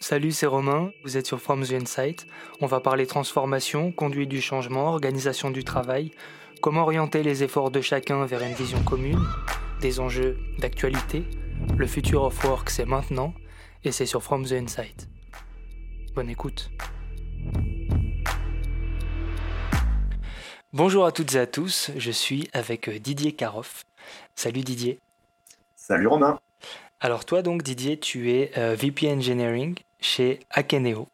Salut, c'est Romain, vous êtes sur From the Insight. On va parler transformation, conduite du changement, organisation du travail, comment orienter les efforts de chacun vers une vision commune, des enjeux d'actualité. Le futur of work, c'est maintenant, et c'est sur From the Insight. Bonne écoute. Bonjour à toutes et à tous, je suis avec Didier Caroff. Salut Didier. Salut Romain. Alors toi donc Didier, tu es euh, VP Engineering chez Akeneo.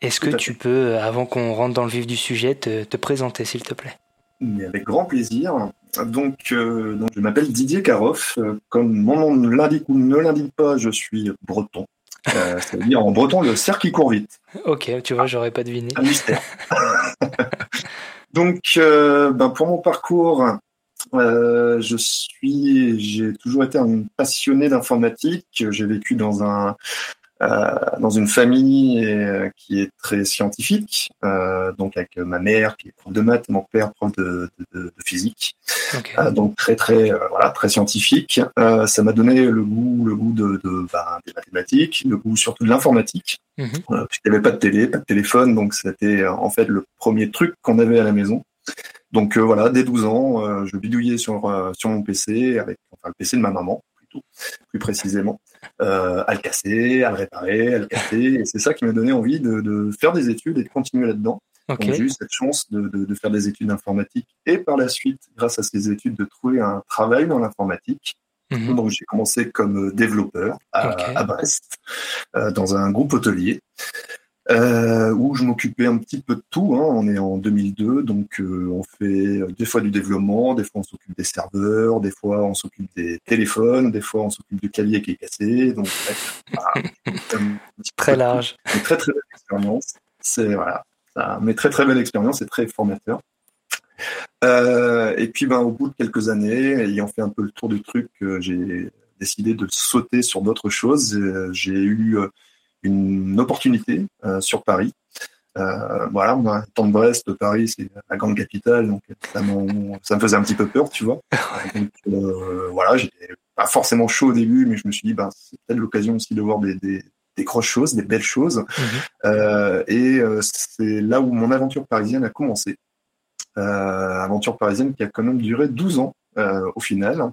Est-ce que tu peux, avant qu'on rentre dans le vif du sujet, te, présenter s'il te plaît? Mais Avec grand plaisir. Donc, euh, donc je m'appelle Didier Caroff. Euh, comme mon nom l'indique ou ne l'indique pas, je suis breton. C'est-à-dire en breton, le cerf qui court vite. Ok, tu vois, j'aurais pas deviné. Un mystère. donc, ben, pour mon parcours, euh, je suis, j'ai toujours été un passionné d'informatique. J'ai vécu dans un euh, dans une famille euh, qui est très scientifique, euh, donc avec ma mère qui est prof de maths, mon père prof de, de, de physique, okay. donc très très voilà très scientifique. ça m'a donné le goût le goût de, de bah, des mathématiques, le goût surtout de l'informatique. Mm -hmm. puisqu'il n'y avait pas de télé, pas de téléphone, donc c'était en fait le premier truc qu'on avait à la maison. Donc euh, voilà, dès 12 ans, euh, je bidouillais sur, euh, sur mon PC, avec enfin, le PC de ma maman, plutôt, plus précisément, à le casser, à le réparer, à le casser. Et c'est ça qui m'a donné envie de, de, faire des études et de continuer là-dedans. Okay. Donc j'ai eu cette chance de, de, de, faire des études d'informatique et par la suite, grâce à ces études, de trouver un travail dans l'informatique. Mmh. Donc j'ai commencé comme développeur à, okay. à Brest, euh, dans un groupe hôtelier euh, où je m'occupais un petit peu de tout. Hein. On est en 2002, donc euh, on fait des fois du développement, des fois on s'occupe des serveurs, des fois on s'occupe des téléphones, des fois on s'occupe du clavier qui est cassé. Donc bref, voilà, très large. Une très très belle expérience. C'est voilà, ça, mais très très belle expérience et très formateur. Euh, et puis ben au bout de quelques années, ayant fait un peu le tour du truc, euh, j'ai décidé de sauter sur d'autres choses. J'ai eu une opportunité euh, sur Paris. Euh, voilà, moi, temps de Brest, Paris, c'est la grande capitale, donc ça, ça, me faisait un petit peu peur, tu vois. Donc, euh, voilà, j'étais pas forcément chaud au début, mais je me suis dit, ben, c'est peut-être l'occasion aussi de voir des, des, des, grosses choses, des belles choses. Mmh. Euh, et euh, c'est là où mon aventure parisienne a commencé. aventure parisienne qui a quand même duré 12 ans. au final,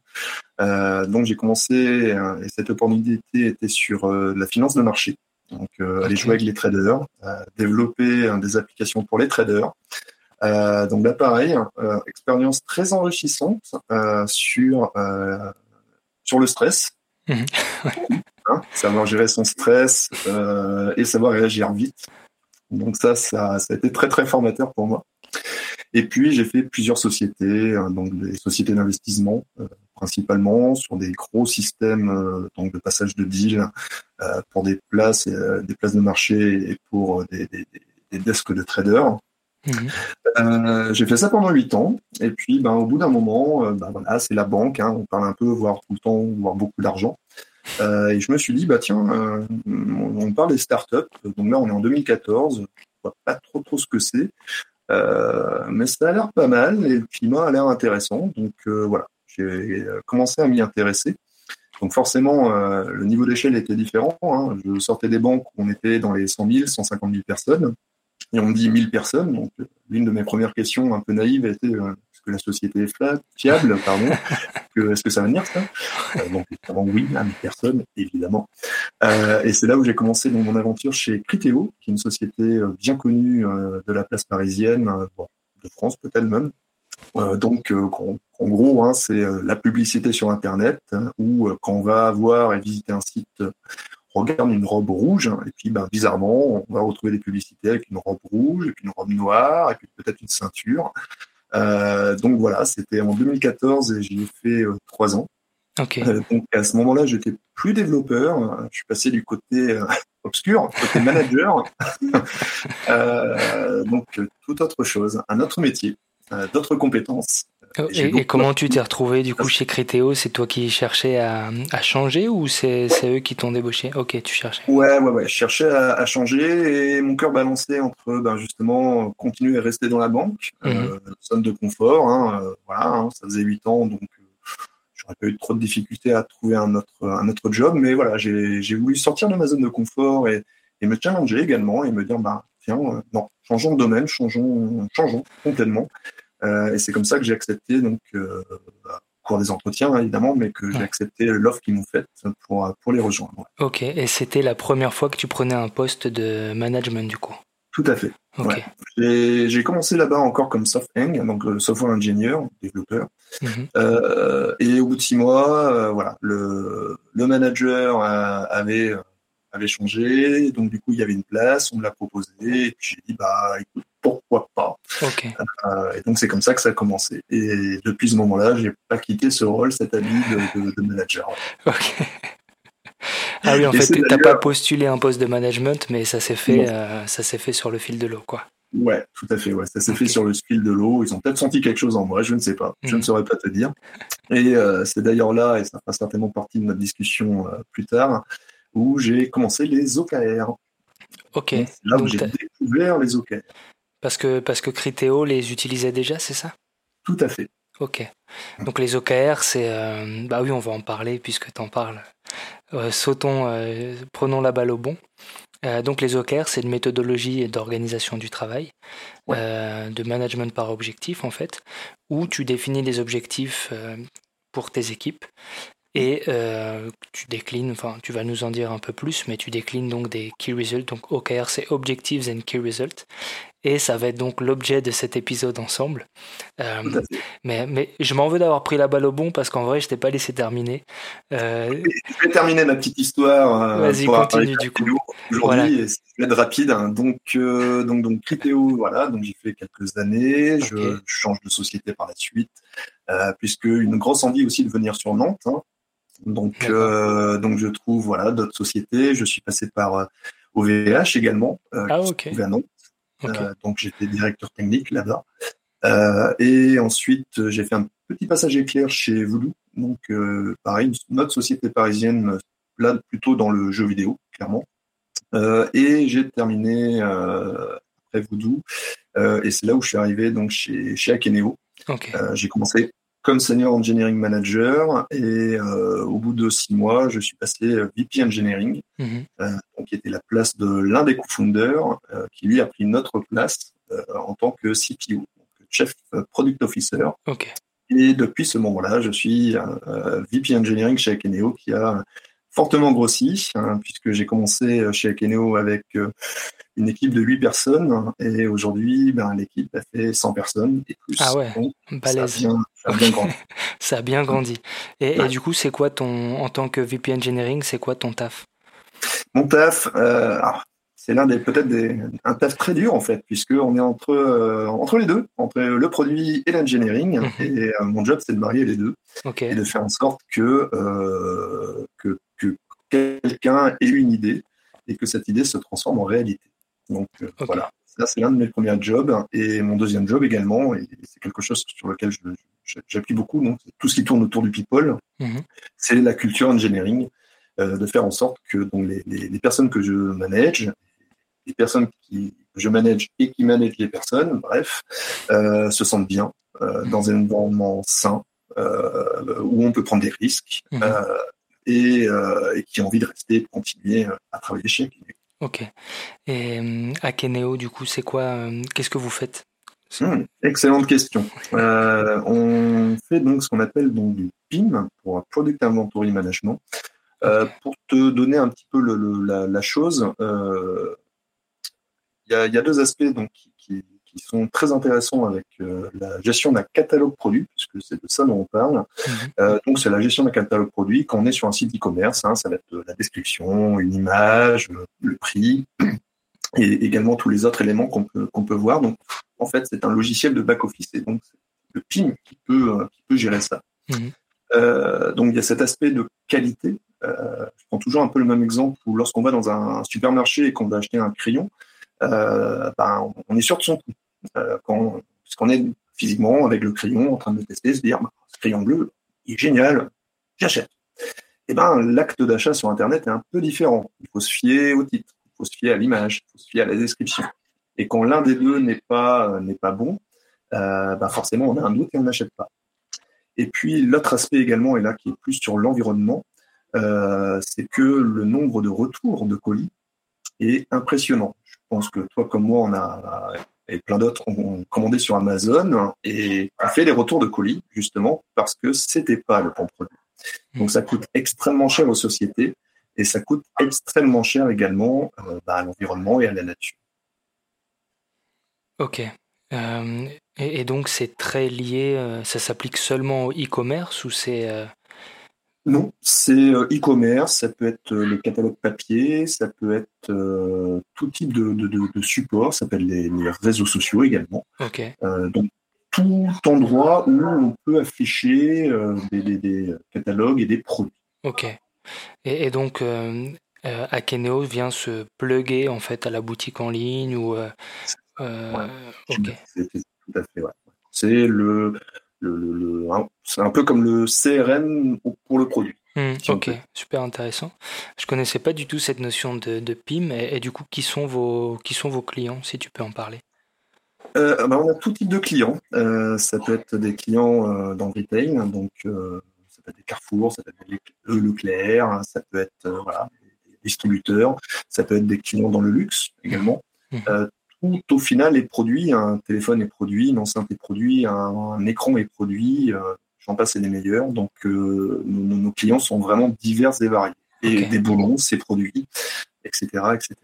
donc j'ai commencé et cette opportunité était sur la finance de marché. Donc, euh, aller jouer avec les traders, euh, développer euh, des applications pour les traders. Euh, donc là, pareil, expérience très enrichissante sur sur le stress. Mmh. hein, savoir gérer son stress et savoir réagir vite. Donc ça, ça, ça a été très très formateur pour moi. Et puis j'ai fait plusieurs sociétés, donc des sociétés d'investissement principalement sur des gros systèmes donc de passage de deal euh, pour des places, euh, des places de marché et pour des, des, des desks de traders. Mmh. Euh, j'ai fait ça pendant huit ans et puis ben, au bout d'un moment, euh, ben, voilà, c'est la banque, hein, on parle un peu, voire tout le temps, voire beaucoup d'argent. Euh, et je me suis dit, bah tiens, euh, on parle des startups, donc là on est en 2014, je vois pas trop trop ce que c'est, mais ça a l'air pas mal et le climat a l'air intéressant, donc voilà, j'ai commencé à m'y intéresser. Donc forcément, euh, le niveau d'échelle était différent. Hein. Je sortais des banques où on était dans les 100 000, 150 000 personnes. Et on me dit 1000 personnes. Donc l'une de mes premières questions un peu naïves était euh, est-ce que la société est fiable pardon? Est-ce que ça va venir euh, Donc évidemment oui, à 1000 personnes, évidemment. Euh, et c'est là où j'ai commencé dans mon aventure chez Criteo, qui est une société euh, bien connue euh, de la place parisienne, de France peut-être même, euh, donc, euh, en, gros, hein, c'est euh, la publicité sur Internet, hein, où quand on va voir et visiter un site, on regarde une robe rouge, hein, et puis ben, bizarrement, on va retrouver des publicités avec une robe rouge, et puis une robe noire, et puis peut-être une ceinture. Euh, donc voilà, c'était en 2014 et j'y ai fait euh, trois ans. Okay. Euh, donc à ce moment-là, j'étais plus développeur, je suis passé du côté obscur, côté manager, donc toute autre chose, un autre métier. Euh, d'autres compétences. Oh, et, et, comment tu t'es retrouvé du coup chez Criteo C'est toi qui cherchais à, à changer ou c'est eux qui t'ont débauché? Ok, tu cherchais. Ouais, ouais, ouais. Je cherchais à, à changer et mon cœur balançait entre ben, justement continuer à rester dans la banque, mm -hmm. euh, zone de confort. Hein, euh, voilà, hein, ça faisait huit ans, donc euh, j'aurais pas eu trop de difficultés à trouver un autre, un autre job. Mais voilà, j'ai voulu sortir de ma zone de confort et, et me challenger également et me dire bah tiens non changeons de domaine, changeons changeons complètement. Et c'est comme ça que j'ai accepté donc cours des entretiens évidemment, mais que j'ai accepté l'offre qu'ils m'ont faite pour pour les rejoindre. Ok, et c'était la première fois que tu prenais un poste de management du coup? Tout à fait. J'ai commencé là-bas encore comme soft-hang, donc euh, software ingénieur, développeur. Mhm. euh, et au bout de six mois, euh, voilà, le, le manager avait avait changé, donc du coup il y avait une place, on me l'a proposé, et puis j'ai dit bah écoute pourquoi pas. Euh, et donc c'est comme ça que ça a commencé. Et depuis ce moment-là, j'ai pas quitté ce rôle, cet habit de, de, de manager. Ok. Ah oui, en fait, tu n'as pas postulé un poste de management, mais ça s'est fait, euh, ça s'est fait sur le fil de l'eau, quoi. Ouais, tout à fait. Ouais, ça s'est fait sur le fil de l'eau. Ils ont peut-être senti quelque chose en moi, je ne sais pas. Je ne mhm. saurais pas te dire. Et euh, c'est d'ailleurs là, et ça fera certainement partie de notre discussion euh, plus tard, où j'ai commencé les OKR. Ok. là où j'ai découvert les OKR. Parce que parce que Criteo les utilisait déjà, c'est ça? Tout à fait. Ok. Donc les OKR, c'est bah oui, on va en parler puisque tu en parles euh, sautons, euh, prenons la balle au bon. Euh, donc les OKR, c'est une méthodologie d'organisation du travail, de management par objectif en fait, où tu définis des objectifs pour tes équipes et tu déclines, enfin tu vas nous en dire un peu plus, mais tu déclines donc des key results. Donc OKR c'est Objectives and Key Results. Et ça va être donc l'objet de cet épisode ensemble. Euh, mais, mais je m'en veux d'avoir pris la balle au bon parce qu'en vrai, je t'ai pas laissé terminer. Euh... Je vais terminer ma petite histoire. Euh, Vas-y, continue du coup. Aujourd'hui, c'est être rapide. Hein. Donc, euh, donc, donc, Criteo, voilà. Donc, j'ai fait quelques années. Je, change de société par la suite, euh, puisque une grosse envie aussi de venir sur Nantes. Hein. Donc, euh, donc, je trouve voilà d'autres sociétés. Je suis passé par OVH également, ah, ok. à Nantes. Euh, donc j'étais directeur technique là-bas. Euh, et ensuite, j'ai fait un petit passage éclair chez Voodoo. Donc, euh, pareil, notre société parisienne, là, plutôt dans le jeu vidéo, clairement. Euh, et j'ai terminé euh, après Voodoo. Euh, et c'est là où je suis arrivé donc chez, chez Akeneo. Okay. j'ai commencé comme senior engineering manager et euh, au bout de six mois, je suis passé VP engineering, mhm. euh, qui était la place de l'un des co-founders, euh, qui lui a pris notre place en tant que CPO, donc chef product officer. Et depuis ce moment-là, je suis VP engineering chez Akeneo, qui a fortement grossi, hein, puisque j'ai commencé chez Akeneo avec une équipe de 8 personnes et aujourd'hui, ben, l'équipe a fait 100 personnes et plus. Ah ouais, balèze. Ça a bien, grandi. ça a bien grandi. Et, du coup, c'est quoi ton, en tant que VP Engineering, c'est quoi ton taf? Mon taf, euh, c'est l'un des peut-être des un taf très dur en fait, puisque on est entre euh, entre les deux, entre le produit et l'engineering. Mhm. Et euh, mon job, c'est de marier les deux et de faire en sorte que que, que quelqu'un ait une idée et que cette idée se transforme en réalité. Donc voilà, ça c'est l'un de mes premiers jobs et mon deuxième job également, et c'est quelque chose sur lequel j'appuie beaucoup, donc tout ce qui tourne autour du people, mhm. c'est la culture engineering, euh, de faire en sorte que donc, les, les, personnes que je manage, les personnes qui, que je manage et qui managent les personnes, bref, euh, se sentent bien euh, dans un environnement sain, euh, où on peut prendre des risques. Mhm. Euh, et, euh, et, qui ont envie de rester, de continuer à travailler chez Ok. Et euh, à Keneo, du coup, c'est quoi euh, Qu'est-ce que vous faites? Hmm, Excellente question. Euh, on fait donc ce qu'on appelle donc du PIM pour Product Inventory Management. Euh, pour te donner un petit peu le, le, la, la, chose, il euh, y, a, y, a, deux aspects donc qui, qui, qui sont très intéressants avec euh, la gestion d'un catalogue produit, puisque c'est de ça dont on parle. Mhm. Euh, donc, c'est la gestion d'un catalogue produit. Quand on est sur un site e-commerce, hein, ça va être la description, une image, le, prix, et également tous les autres éléments qu'on peut, qu'on peut voir. Donc, en fait, c'est un logiciel de back-office. Et donc, le PIM qui peut, euh, qui peut gérer ça. Mhm. Euh, donc, il y a cet aspect de qualité. Euh, je prends toujours un peu le même exemple où lorsqu'on va dans un supermarché et qu'on va acheter un crayon, euh, ben, on est sûr de son coup. Euh, quand, puisqu'on est physiquement avec le crayon en train de tester, se dire bah, ce crayon bleu, il est génial, j'achète. Et eh ben l'acte d'achat sur Internet est un peu différent. Il faut se fier au titre, il faut se fier à l'image, il faut se fier à la description. Et quand l'un des deux n'est pas n'est pas bon, euh, ben forcément on a un doute et on n'achète pas. Et puis l'autre aspect également est là qui est plus sur l'environnement, euh, c'est que le nombre de retours de colis est impressionnant. Je pense que toi comme moi, on a et plein d'autres ont commandé sur Amazon et ont fait les retours de colis justement parce que c'était pas le bon produit. Donc ça coûte extrêmement cher aux sociétés et ça coûte extrêmement cher également euh, bah, à l'environnement et à la nature. Ok. Euh, et, donc c'est très lié, euh, ça s'applique seulement au e-commerce ou c'est... Non, c'est e-commerce, ça peut être le catalogue papier, ça peut être tout type de, de, support, ça peut être les, réseaux sociaux également. Ok. donc tout endroit où on peut afficher des, catalogues et des produits. Ok. Et, donc, euh, euh, Akeneo vient se plugger en fait à la boutique en ligne ou. Euh, ok. Tout à fait, ouais. C'est le, le, c'est un peu comme le CRM pour le produit. Hmm, ok, super intéressant. Je connaissais pas du tout cette notion de, de PIM et, du coup, qui sont vos, qui sont vos clients, si tu peux en parler? Bah, On a tout type de clients. ça peut être des clients dans le retail, donc ça peut être des Carrefour, ça peut être des Leclerc, hein, ça peut être euh, voilà, des distributeurs, ça peut être des clients dans le luxe également. Mmh. Euh, tout au final est produit, un téléphone est produit, une enceinte est produit, un, écran est produit, euh, j'en passe et des meilleurs. Donc nos, clients sont vraiment divers et variés. Et des boulons, c'est produit etc. etc.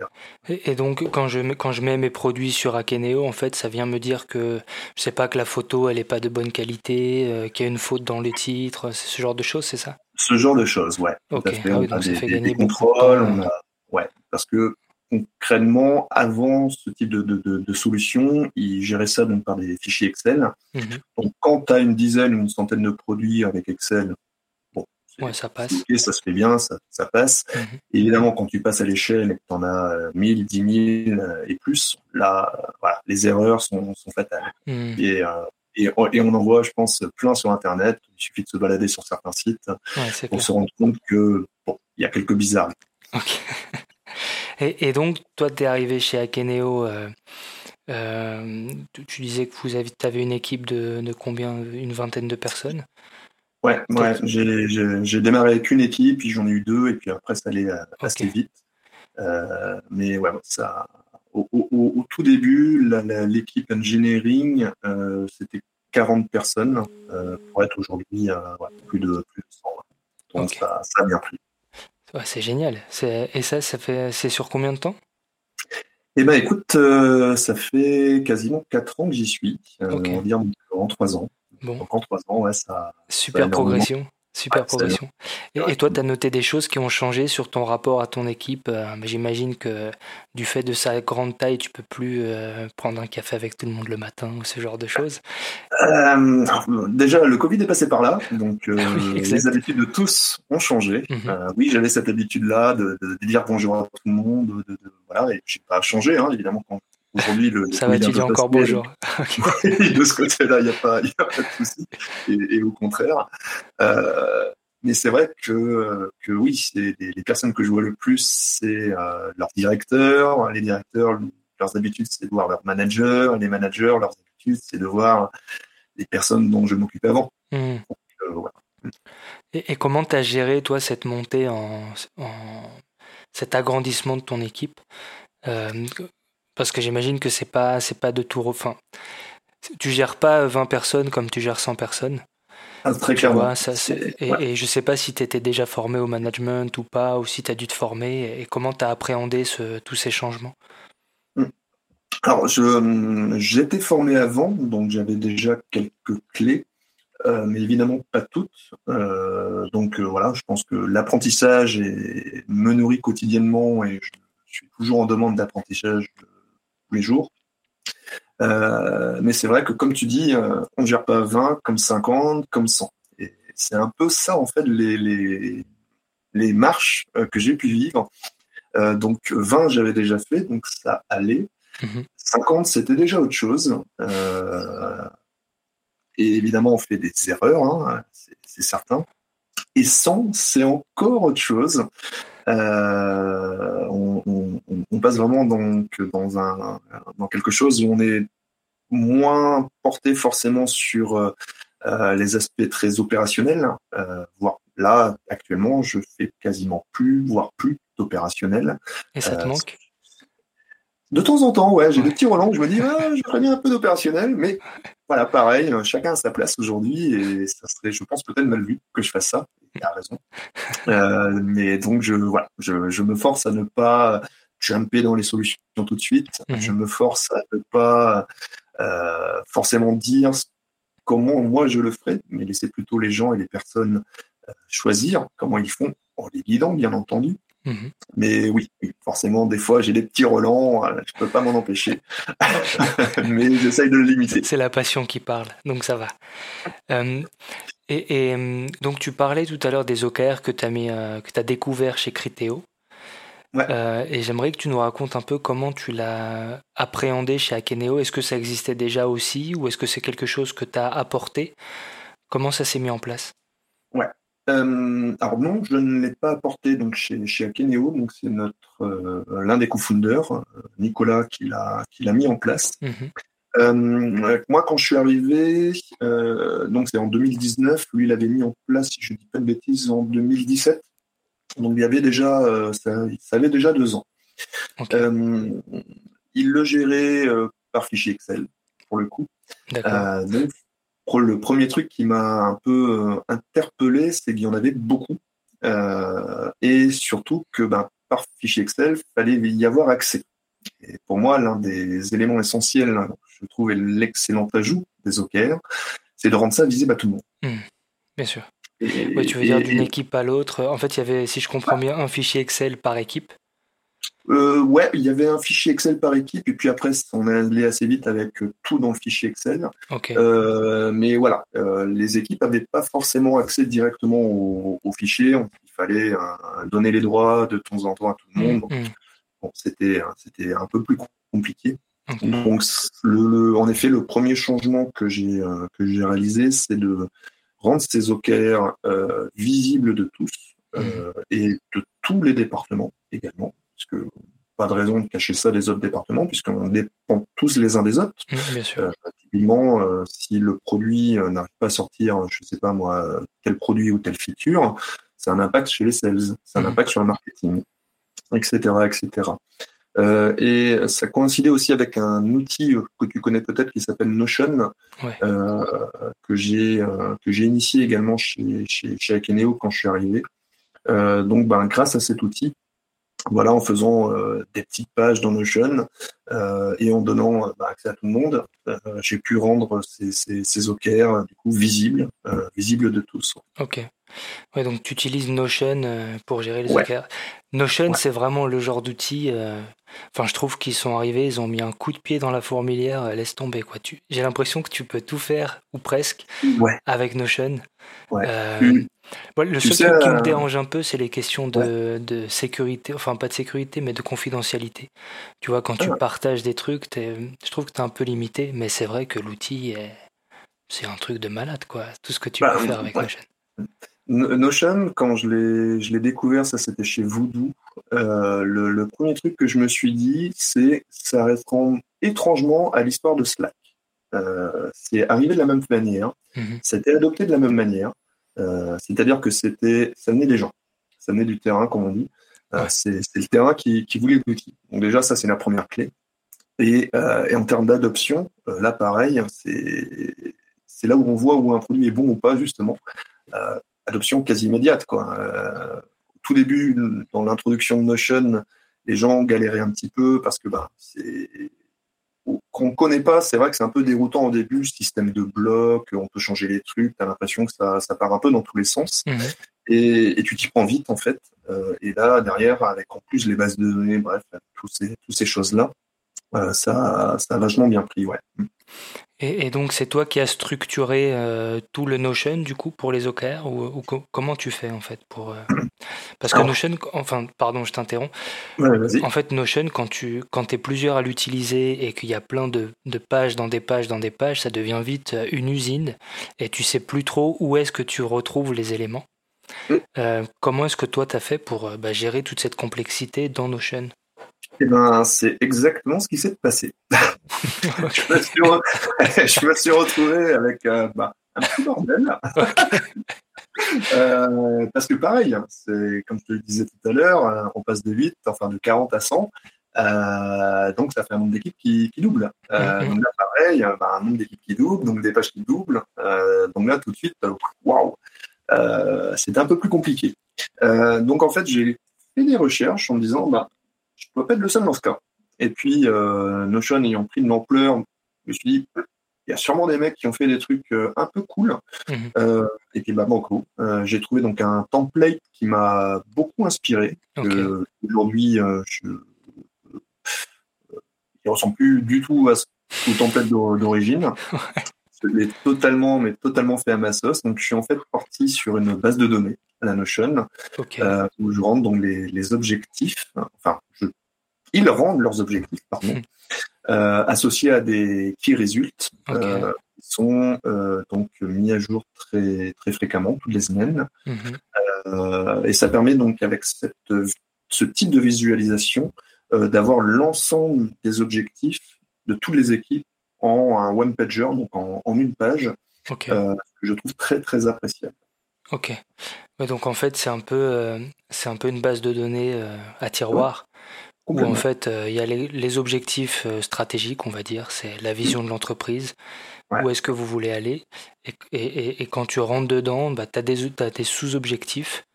Et, donc, quand je, quand je mets mes produits sur Akeneo, en fait, ça vient me dire que, je sais pas, que la photo, elle n'est pas de bonne qualité, euh, qu'il y a une faute dans les titres, c'est ce genre de choses, c'est ça? Ce genre de choses, ouais. Ok, ah oui, donc ça fait gagner beaucoup de temps. Ouais, parce que concrètement, avant ce type de, de, de, solution, ils géraient ça donc par des fichiers Excel. Mhm. Donc, quand tu as une dizaine ou une centaine de produits avec Excel, Ouais, ça passe. ça se fait bien, ça, ça passe. Mhm. évidemment, quand tu passes à l'échelle et que tu en as 1000, 10 000 et plus, là, voilà, les erreurs sont, sont fatales. Mhm. Et, euh, et, et, on en voit, je pense, plein sur Internet. Il suffit de se balader sur certains sites pour se rendre compte que bon, il y a quelques bizarres. Ok. et, et, donc, toi, tu es arrivé chez Akeneo. Euh, euh, tu disais que vous avais une équipe de, de combien Une vingtaine de personnes? Ouais, ouais j'ai démarré avec une équipe, puis j'en ai eu deux, et puis après ça allait euh, assez vite. Euh, mais ouais, ça, au, au, tout début, l'équipe engineering, euh, c'était 40 personnes, pour être aujourd'hui plus, de, plus de 100. Donc ça, ça, a bien pris. Ouais, c'est génial. Et ça, ça fait, c'est sur combien de temps? Eh ben écoute, ça fait quasiment 4 ans que j'y suis, environ en 3 ans. Bon. en trois ans, ouais, ça. Super progression. Super progression. Et, toi, tu as noté des choses qui ont changé sur ton rapport à ton équipe. Euh, j'imagine que du fait de sa grande taille, tu peux plus euh, prendre un café avec tout le monde le matin ou ce genre de choses? Euh, déjà, le Covid est passé par là, donc les habitudes de tous ont changé. Mhm. oui, j'avais cette habitude-là de, dire bonjour à tout le monde, de, voilà, et je n'ai pas changé, hein, évidemment, quand Aujourd'hui, le. Ça va, tu dis encore bonjour. de ce côté-là, il n'y a, pas, a pas de souci. Et, au contraire. Euh, mais c'est vrai que, que oui, c'est les, personnes que je vois le plus, c'est euh, leurs directeurs. Les directeurs, leurs habitudes, c'est de voir leurs managers. Les managers, leurs habitudes, c'est de voir les personnes dont je m'occupais avant. Hmm. Euh, et, comment tu as géré, toi, cette montée en, en, cet agrandissement de ton équipe? Parce que j'imagine que c'est pas c'est pas de tout enfin tu gères pas 20 personnes comme tu gères 100 personnes. Ah, très clairement. ça, et, et, je sais pas si tu étais déjà formé au management ou pas, ou si tu as dû te former, et comment tu as appréhendé ce, tous ces changements? Hmm. Alors, j'étais formé avant, donc j'avais déjà quelques clés, euh, mais évidemment pas toutes. Euh, donc euh, voilà, je pense que l'apprentissage me nourrit quotidiennement et je suis toujours en demande d'apprentissage tous les jours. Euh, mais c'est vrai que comme tu dis, euh, on ne gère pas 20 comme 50, comme 100. Et c'est un peu ça, en fait, les, les, les marches euh, que j'ai pu vivre. donc 20, j'avais déjà fait, donc ça allait. 50, mhm. c'était déjà autre chose. et évidemment, on fait des erreurs, hein, c'est certain. Et 100, c'est encore autre chose. On, passe vraiment donc dans, un, dans quelque chose où on est moins porté forcément sur euh, les aspects très opérationnels, euh, voire là actuellement je fais quasiment plus, voire plus d'opérationnel. Et ça te manque? De temps en temps, ouais, j'ai des petits relents. Je me dis, ah, je ferais bien un peu d'opérationnel, mais voilà, pareil, chacun a sa place aujourd'hui et ça serait, je pense, peut-être mal vu que je fasse ça. Il a raison. Euh, mais donc, je, voilà, je, je, me force à ne pas jumper dans les solutions tout de suite. Mhm. Je me force à ne pas euh, forcément dire comment moi je le ferais, mais laisser plutôt les gens et les personnes euh, choisir comment ils font, en les guidant, bien entendu. Mhm. Mais oui, forcément, des fois, j'ai des petits relents, euh, je peux pas m'en empêcher. mais j'essaye de le limiter. C'est la passion qui parle, donc ça va. Euh, et, donc, tu parlais tout à l'heure des OKR que tu as, as découvert chez Criteo. Et j'aimerais que tu nous racontes un peu comment tu l'as appréhendé chez Akeneo. Est-ce que ça existait déjà aussi ou est-ce que c'est quelque chose que tu as apporté? Comment ça s'est mis en place? Ouais. Euh, alors non, je ne l'ai pas apporté donc chez, chez Akeneo, donc c'est notre euh, l'un des co-founders, euh, Nicolas, qui l'a qui l'a mis en place. Mhm. moi, quand je suis arrivé, donc c'est en 2019, lui, il avait mis en place, si je ne dis pas de bêtises, en 2017. Donc il y avait déjà, ça, avait déjà deux ans. il le gérait par fichier Excel, pour le coup. donc le premier truc qui m'a un peu euh, interpellé, c'est qu'il y en avait beaucoup. Euh, et surtout que ben, par fichier Excel, il fallait y avoir accès. Et pour moi, l'un des éléments essentiels, je trouve, l'excellent ajout des OKR, c'est de rendre ça visible à tout le monde. Mmh. bien sûr. Tu veux dire d'une équipe à l'autre. En fait, il y avait, si je comprends bien, un fichier Excel par équipe. Euh, ouais, il y avait un fichier Excel par équipe, et puis après, on est allé assez vite avec euh, tout dans le fichier Excel. Euh, mais voilà, euh, les équipes n'avaient pas forcément accès directement au, au fichier. il fallait donner les droits de temps en temps à tout le monde. Mm, mm. Bon, c'était c'était un peu plus compliqué. Donc, le, en effet, le premier changement que j'ai que j'ai réalisé, c'est de rendre ces OKR visibles de tous mm. et de tous les départements également que pas de raison de cacher ça des autres départements, puisqu'on dépend tous les uns des autres. bien sûr. Euh, typiquement, euh, si le produit euh, n'arrive pas à sortir, je sais pas moi, tel produit ou telle feature, c'est un impact chez les sales, c'est un mmh. impact sur le marketing, etc., etc. et ça coïncidait aussi avec un outil que tu connais peut-être qui s'appelle Notion, que j'ai que j'ai initié également chez chez, chez Akeneo quand je suis arrivé. donc, ben, grâce à cet outil, voilà, en faisant euh, des petites pages dans Notion euh, et en donnant euh, bah, accès à tout le monde, j'ai pu rendre ces, ces, OKR du coup visibles, visibles de tous. Ok. Ouais, donc tu utilises Notion pour gérer les OKR. Notion, c'est vraiment le genre d'outil. Enfin, je trouve qu'ils sont arrivés, ils ont mis un coup de pied dans la fourmilière. laisse tomber quoi. J'ai l'impression que tu peux tout faire ou presque avec Notion. Ouais. le seul truc qui me euh, dérange un peu, c'est les questions de, de, sécurité, enfin pas de sécurité, mais de confidentialité. Tu vois, quand tu ah. partages des trucs, je trouve que tu es un peu limité, mais c'est vrai que l'outil, est... c'est un truc de malade, quoi. Tout ce que tu bah, peux faire avec Notion. Notion, quand je l'ai découvert, ça c'était chez Voodoo, euh, le, premier truc que je me suis dit, c'est ça répond étrangement à l'histoire de Slack. Euh, c'est arrivé de la même manière, mm-hmm. c'était adopté de la même manière. Euh, c'est-à-dire que c'était, ça venait des gens, ça venait du terrain, comme on dit. Euh, c'est, le terrain qui, voulait l'outil. Donc déjà, ça c'est la première clé. Et, euh, en termes d'adoption, là pareil, c'est, c'est là où on voit où un produit est bon ou pas justement. Adoption quasi immédiate quoi. tout début, dans l'introduction de Notion, les gens galéraient un petit peu parce que bah, c'est qu'on connaît pas, c'est vrai que c'est un peu déroutant au début, le système de blocs, on peut changer les trucs, tu as l'impression que ça, ça, part un peu dans tous les sens. Mhm. Et, et, tu t'y prends vite, en fait. Euh, et là, derrière, avec en plus les bases de données, bref, tous ces, toutes ces choses-là, euh, ça, ça a vachement bien pris, ouais. Et, donc, c'est toi qui as structuré euh, tout le Notion, du coup, pour les OKR ou, comment tu fais, en fait pour, euh, Parce que Notion, enfin, pardon, je t'interromps. en fait, Notion, quand tu quand es plusieurs à l'utiliser et qu'il y a plein de, de, pages dans des pages dans des pages, ça devient vite euh, une usine et tu sais plus trop où est-ce que tu retrouves les éléments. Mm. comment est-ce que toi, tu as fait pour bah, gérer toute cette complexité dans Notion? Eh ben, c'est exactement ce qui s'est passé. je, me suis je, me suis retrouvé avec euh, bah, un petit bordel. euh, parce que pareil, c'est comme je te le disais tout à l'heure, euh, on passe de 8, enfin de 40 à 100. donc ça fait un nombre d'équipes qui, double. Mhm. Donc là, pareil, bah, un nombre d'équipes qui double, donc des pages qui doublent. donc là, tout de suite, waouh, c'était un peu plus compliqué. donc en fait, j'ai fait des recherches en me disant, bah, ne dois pas être le seul dans ce cas. Et puis, Notion ayant pris de l'ampleur, je me suis dit, il y a sûrement des mecs qui ont fait des trucs euh, un peu cool. Mhm. Euh, et puis, bah. Euh, j'ai trouvé donc un template qui m'a beaucoup inspiré. Aujourd'hui, je il ressemble plus du tout à ce, au template d'origine. Je l'ai totalement, mais totalement fait à ma sauce. Donc, je suis en fait parti sur une base de données, la Notion, où je rentre donc les, objectifs. Enfin, ils rendent leurs objectifs, pardon. Mhm. Euh, associés à des key results euh, qui sont euh, donc mis à jour très très fréquemment toutes les semaines. Mhm. et ça permet donc avec cette, ce type de visualisation d'avoir l'ensemble des objectifs de toutes les équipes en un one pager, donc en, une page, que je trouve très très appréciable. Ok. donc en fait c'est un peu c'est un peu une base de données à tiroir où en fait euh, il y a les, objectifs euh, stratégiques, on va dire, c'est la vision de l'entreprise, où est-ce que vous voulez aller, et, quand tu rentres dedans, bah, tu as des, sous-objectifs,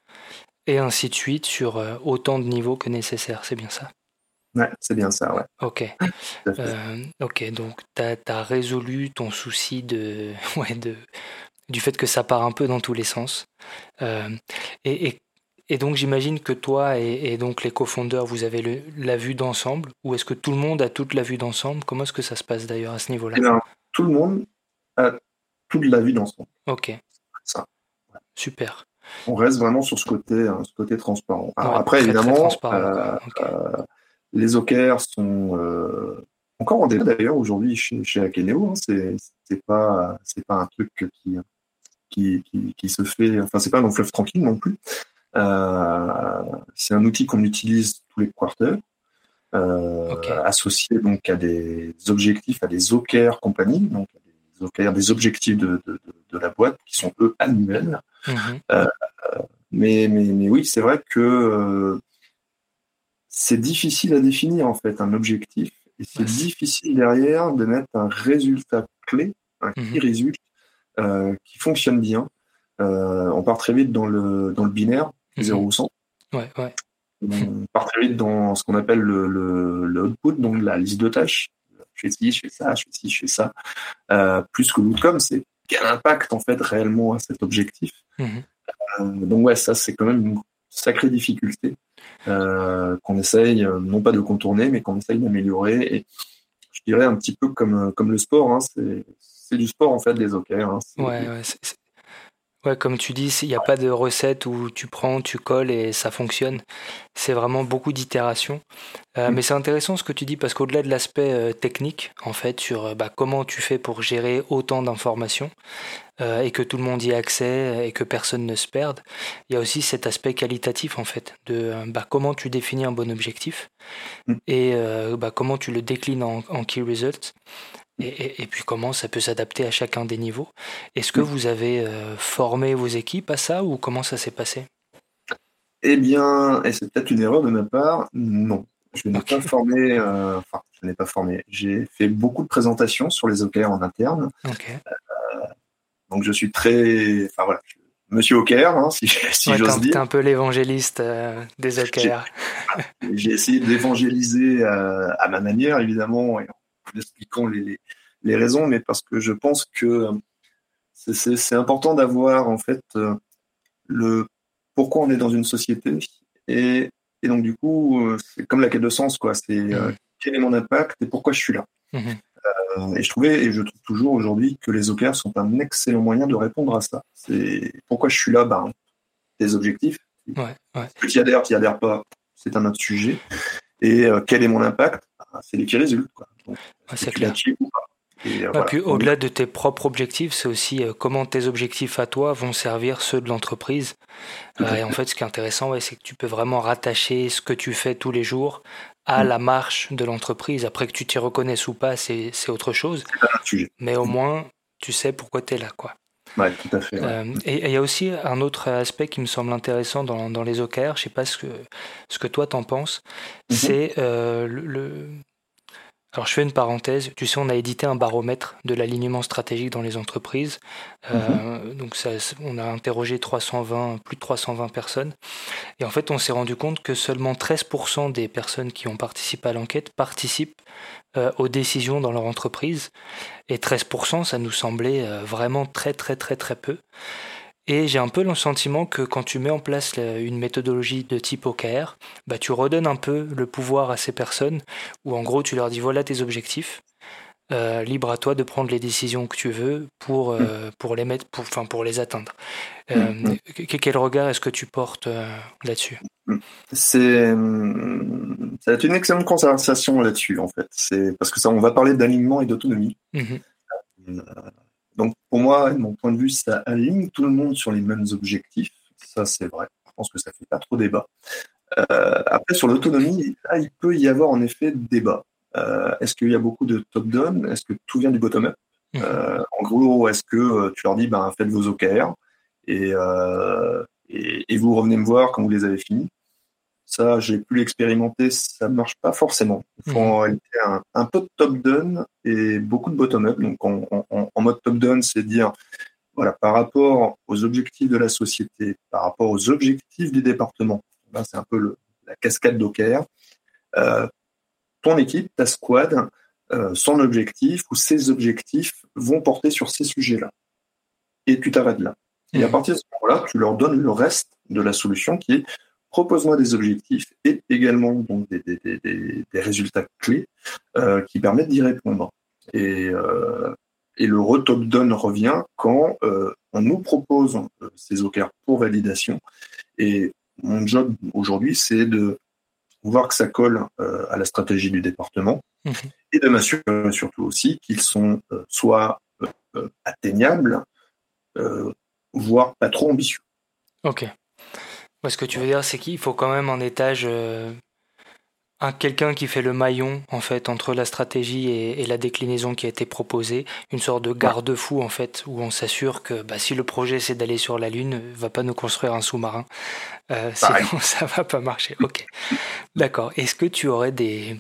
et ainsi de suite sur euh, autant de niveaux que nécessaire, c'est bien ça? Ouais, c'est bien ça, ouais. Ok. ok, donc tu as, résolu ton souci de, ouais, de, du fait que ça part un peu dans tous les sens. et, et donc j'imagine que toi et, donc les cofondeurs, vous avez la vue d'ensemble, ou est-ce que tout le monde a toute la vue d'ensemble? Comment est-ce que ça se passe d'ailleurs à ce niveau-là? Eh Tout le monde a toute la vue d'ensemble. Ok. Ça. Super. On reste vraiment sur ce côté, hein, ce côté transparent. après, évidemment, euh, euh, les OKR sont euh, encore en débat d'ailleurs aujourd'hui chez, chez Akeneo. Hein, c'est pas c'est pas un truc qui qui, qui, qui se fait. Enfin, c'est pas un fleuve tranquille non plus. Euh, c'est un outil qu'on utilise tous les quarters, euh, associé donc à des objectifs, à des OKR compagnie, donc des OKR, des objectifs de, de, de, la boîte qui sont eux annuels. Mhm. Euh, mais, mais, mais, oui, c'est vrai que c'est difficile à définir en fait un objectif et c'est difficile derrière de mettre un résultat clé, un key mhm. result qui fonctionne bien. on part très vite dans le, dans le binaire. 0 ou 100. Ouais, ouais. On part très vite dans ce qu'on appelle le, le, output, donc la liste de tâches. Je fais ci, je fais ça, je fais ci, je fais ça. Euh, plus que l'outcome, c'est quel impact en fait réellement à cet objectif. Mhm. Euh, donc ouais, ça c'est quand même une sacrée difficulté euh, qu'on essaye non pas de contourner, mais qu'on essaye d'améliorer. Et je dirais un petit peu comme, comme le sport, hein, c'est du sport en fait des OKR. Hein, ouais, ouais Ouais, comme tu dis, il n'y a pas de recette où tu prends, tu colles et ça fonctionne. C'est vraiment beaucoup d'itérations. Euh, mm. Mais c'est intéressant ce que tu dis parce qu'au-delà de l'aspect euh, technique, en fait, sur euh, bah, comment tu fais pour gérer autant d'informations et que tout le monde y ait accès et que personne ne se perde, il y a aussi cet aspect qualitatif, en fait, de bah, comment tu définis un bon objectif mm. et bah, comment tu le déclines en, en key results. Et, puis comment ça peut s'adapter à chacun des niveaux? Est-ce que vous avez euh, formé vos équipes à ça ou comment ça s'est passé? Eh bien, et c'est peut-être une erreur de ma part, non. Je n'ai pas formé, euh, enfin, je n'ai pas formé. J'ai fait beaucoup de présentations sur les OKR en interne. Euh, donc je suis très, enfin voilà, Monsieur OKR, hein, si, si j'ose dire. un peu l'évangéliste des OKR. J'ai essayé d'évangéliser à ma manière, évidemment, expliquant les, les, raisons, mais parce que je pense que c'est important d'avoir en fait euh, le pourquoi on est dans une société et, et donc du coup euh, c'est comme la quête de sens quoi. C'est euh, mmh. quel est mon impact et pourquoi je suis là. Mmh. et je trouvais et je trouve toujours aujourd'hui que les OKR sont un excellent moyen de répondre à ça. C'est pourquoi je suis là, ben, des objectifs. Ouais, ouais. Qui adhèrent, qui adhèrent pas, c'est un autre sujet. Et quel est mon impact? Ben, C'est les qui résultent. Quoi c'est clair. Euh, puis au-delà de tes propres objectifs, c'est aussi euh, comment tes objectifs à toi vont servir ceux de l'entreprise. Euh, et en fait, ce qui est intéressant, c'est que tu peux vraiment rattacher ce que tu fais tous les jours à mm. la marche de l'entreprise. Après que tu t'y reconnaisses ou pas, c'est autre chose. Mais au moins, tu sais pourquoi tu es là. quoi. Ouais, tout à fait. et il y a aussi un autre aspect qui me semble intéressant dans, dans les OKR, je sais pas ce que, ce que toi t'en penses, c'est le, alors je fais une parenthèse, tu sais on a édité un baromètre de l'alignement stratégique dans les entreprises, euh, mhm. donc ça, on a interrogé 320, plus de 320 personnes, et en fait on s'est rendu compte que seulement 13% des personnes qui ont participé à l'enquête participent euh, aux décisions dans leur entreprise, et 13% ça nous semblait euh, vraiment très très très très peu. Et j'ai un peu le sentiment que quand tu mets en place une méthodologie de type OKR, bah, tu redonnes un peu le pouvoir à ces personnes, où en gros tu leur dis voilà tes objectifs, euh, libre à toi de prendre les décisions que tu veux pour, euh, mm. pour les mettre, pour, enfin, pour les atteindre. Euh, mm, mm. quel regard est-ce que tu portes là-dessus? C'est ça une excellente conversation là-dessus en fait. C'est parce que ça, on va parler d'alignement et d'autonomie. Mm-hmm. Donc pour moi, de mon point de vue, ça aligne tout le monde sur les mêmes objectifs. Ça, c'est vrai. Je pense que ça fait pas trop débat. Euh, après, sur l'autonomie, il peut y avoir en effet débat. Euh, est-ce qu'il y a beaucoup de top-down? Est-ce que tout vient du bottom-up? Mmh. euh, En gros, est-ce que tu leur dis, ben, faites vos OKR et, et, vous revenez me voir quand vous les avez finis? Ça, j'ai pu l'expérimenter, ça ne marche pas forcément. Il faut mhm. en réalité un, peu de top-down et beaucoup de bottom-up. Donc, en mode top-down, c'est dire, voilà, par rapport aux objectifs de la société, par rapport aux objectifs du département, c'est un peu la cascade d'OKR, euh, ton équipe, ta squad, euh, son objectif ou ses objectifs vont porter sur ces sujets-là. Et tu t'arrêtes là. Et à mhm. partir de ce moment-là, tu leur donnes le reste de la solution qui est propose-moi des objectifs et également donc, des, des, des, des résultats clés euh, qui permettent d'y répondre. Et, euh, et le retop down revient quand euh, on nous propose ces OKR pour validation. Et mon job aujourd'hui, c'est de voir que ça colle à la stratégie du département mhm. et de m'assurer surtout aussi qu'ils sont soit atteignables, voire pas trop ambitieux. Ok ce que tu veux dire, c'est qu'il faut quand même un étage, euh, un, quelqu'un qui fait le maillon en fait entre la stratégie et, la déclinaison qui a été proposée, une sorte de garde-fou en fait, où on s'assure que bah, si le projet c'est d'aller sur la Lune, va pas nous construire un sous-marin, euh, sinon ça va pas marcher. Ok, d'accord. Est-ce que tu aurais des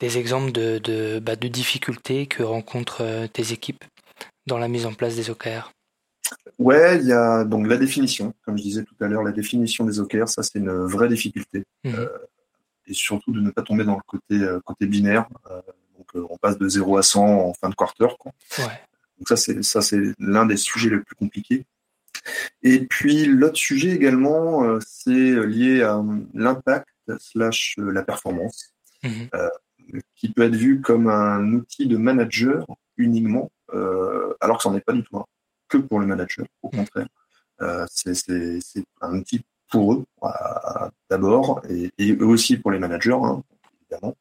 des exemples de, de, bah, de difficultés que rencontrent euh, tes équipes dans la mise en place des OKR Ouais, il y a donc la définition, comme je disais tout à l'heure, la définition des OKR, ça c'est une vraie difficulté. Mhm. Euh, et surtout de ne pas tomber dans le côté, euh, côté binaire. Euh, donc on passe de 0 à 100 en fin de quarter. Quoi. Donc ça c'est ça c'est l'un des sujets les plus compliqués. Et puis l'autre sujet également, c'est lié à l'impact slash la performance, mhm. qui peut être vu comme un outil de manager uniquement, alors que ce n'en est pas du tout que pour le manager, au contraire. Euh, c'est un outil pour eux euh, d'abord et, eux aussi pour les managers, hein, évidemment.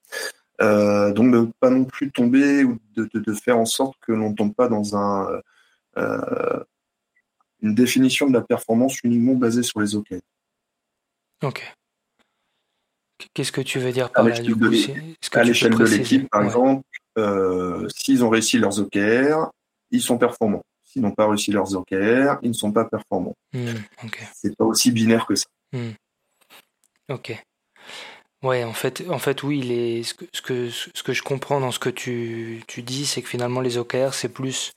Euh, donc de pas non plus tomber ou de, de, de faire en sorte que l'on tombe pas dans un euh, une définition de la performance uniquement basée sur les OK. Ok. Qu'est-ce que tu veux dire par là du coup À l'échelle de l'équipe, par exemple, euh, s'ils ont réussi leurs OKR, ils sont performants s'ils n'ont pas réussi leurs OKR, ils ne sont pas performants. Hmm, C'est pas aussi binaire que ça. Hmm. Ok. Ouais, en fait, en fait oui, les, ce, que, ce, que, ce que je comprends dans ce que tu, tu dis, c'est que finalement les OKR, c'est plus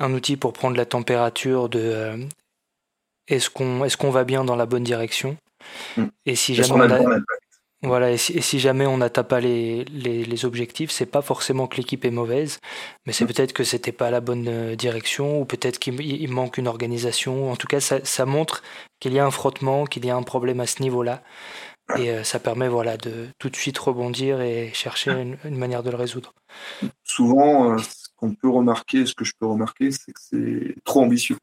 un outil pour prendre la température de euh, est-ce qu'on est qu'on va bien dans la bonne direction? Hmm. Et si jamais on a, voilà, et si, jamais on n'atteint pas les, les, les objectifs, c'est pas forcément que l'équipe est mauvaise, mais c'est mm. peut-être que c'était pas la bonne euh, direction, ou peut-être qu'il manque une organisation. En tout cas, ça, ça montre qu'il y a un frottement, qu'il y a un problème à ce niveau-là. Et euh, ça permet voilà, de tout de suite rebondir et chercher une, manière de le résoudre. Souvent, euh, ce qu'on peut remarquer, ce que je peux remarquer, c'est que c'est trop ambitieux.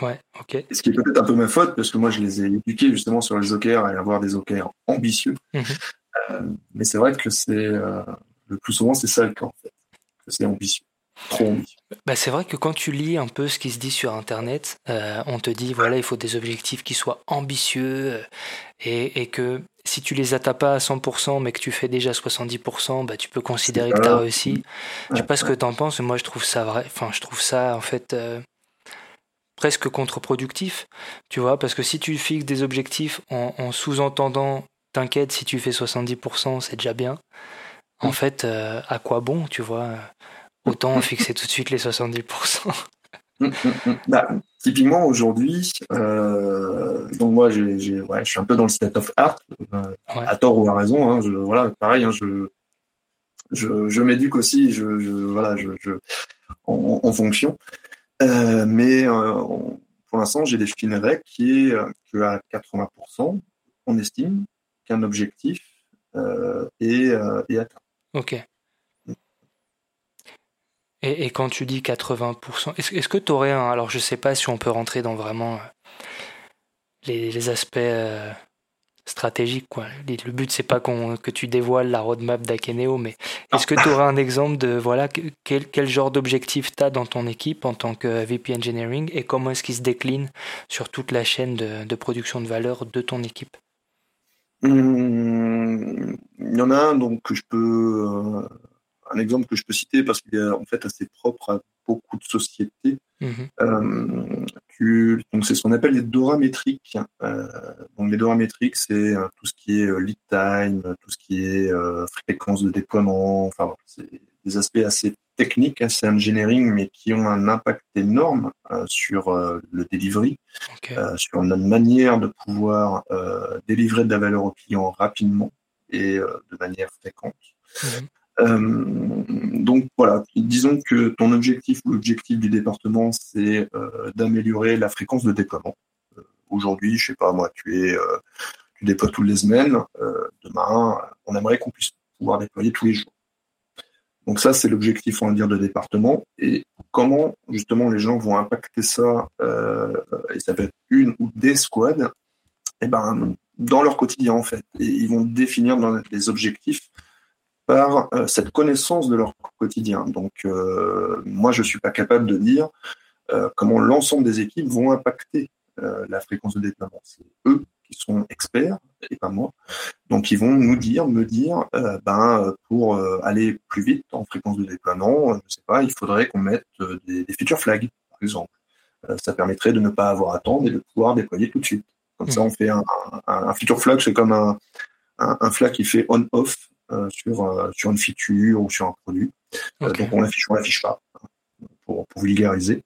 Ouais, ok. Ce qui est peut-être un peu ma faute, parce que moi, je les ai éduqués justement sur les OKR et avoir des OKR ambitieux. Mhm. Euh, mais c'est vrai que c'est euh, le plus souvent, c'est ça le cas, en fait. C'est ambitieux. Trop ambitieux. Bah, c'est vrai que quand tu lis un peu ce qui se dit sur Internet, euh, on te dit, voilà, il faut des objectifs qui soient ambitieux et, et que si tu les atteins pas à 100%, mais que tu fais déjà 70%, bah, tu peux considérer que tu as réussi. Je sais pas ce que tu en penses, mais moi, je trouve ça vrai. Enfin, je trouve ça, en fait presque contre-productif, tu vois, parce que si tu fixes des objectifs en, sous-entendant, t'inquiète, si tu fais 70%, c'est déjà bien. En mm. fait, euh, à quoi bon, tu vois Autant fixer tout de suite les 70%. Mm, bah, typiquement aujourd'hui, euh, donc moi je suis un peu dans le state of art, euh, à tort ou à raison. Hein, je, voilà, pareil, hein, je, je, m'éduque aussi, je, voilà, je, en, fonction. Euh, mais pour l'instant, j'ai défini une règle qui est qu'à 80%, on estime qu'un objectif est, atteint. Ok. Et, quand tu dis 80%, est-ce, que tu aurais un. Alors, je sais pas si on peut rentrer dans vraiment euh, les, aspects stratégiques. Quoi. Le but, c'est pas qu'on, que tu dévoiles la roadmap d'Akeneo, mais est-ce que tu aurais un exemple de voilà, quel, quel genre d'objectif tu as dans ton équipe en tant que VP Engineering et comment est-ce qu'il se décline sur toute la chaîne de, production de valeur de ton équipe? Mmh, Il y en a un donc, que je peux. Euh, un exemple que je peux citer parce qu'il est en fait assez propre à beaucoup de sociétés. Euh, donc c'est ce qu'on appelle les doramétriques. Euh, donc les doramétriques, c'est euh, tout ce qui est lead time, tout ce qui est fréquence de déploiement. Enfin, c'est des aspects assez techniques, assez engineering, mais qui ont un impact énorme sur le delivery, sur notre manière de pouvoir délivrer de la valeur au client rapidement et de manière fréquente. Mhm. Euh, donc voilà, disons que ton objectif ou l'objectif du département, c'est euh, d'améliorer la fréquence de déploiement. Euh, aujourd'hui, je sais pas moi, tu es, tu déploies toutes les semaines. demain, on aimerait qu'on puisse pouvoir déployer tous les jours. Donc ça, c'est l'objectif, on va dire, de département. Et comment justement les gens vont impacter ça, et ça peut être une ou des squads, et eh ben dans leur quotidien en fait. Ils vont définir dans les objectifs par euh, cette connaissance de leur quotidien. Donc, euh, moi, je ne suis pas capable de dire euh, comment l'ensemble des équipes vont impacter la fréquence de déploiement. C'est eux qui sont experts et pas moi. Donc, ils vont nous dire, me dire, ben, pour aller plus vite en fréquence de déploiement, je ne sais pas, il faudrait qu'on mette des, des feature flags, par exemple. ça permettrait de ne pas avoir à attendre et de pouvoir déployer tout de suite. Comme ça, mmh. on fait un, un, feature flag, c'est comme un, un, flag qui fait on-off euh, sur, euh, sur une feature ou sur un produit. Euh, donc on l'affiche ou on l'affiche pas pour, pour vulgariser.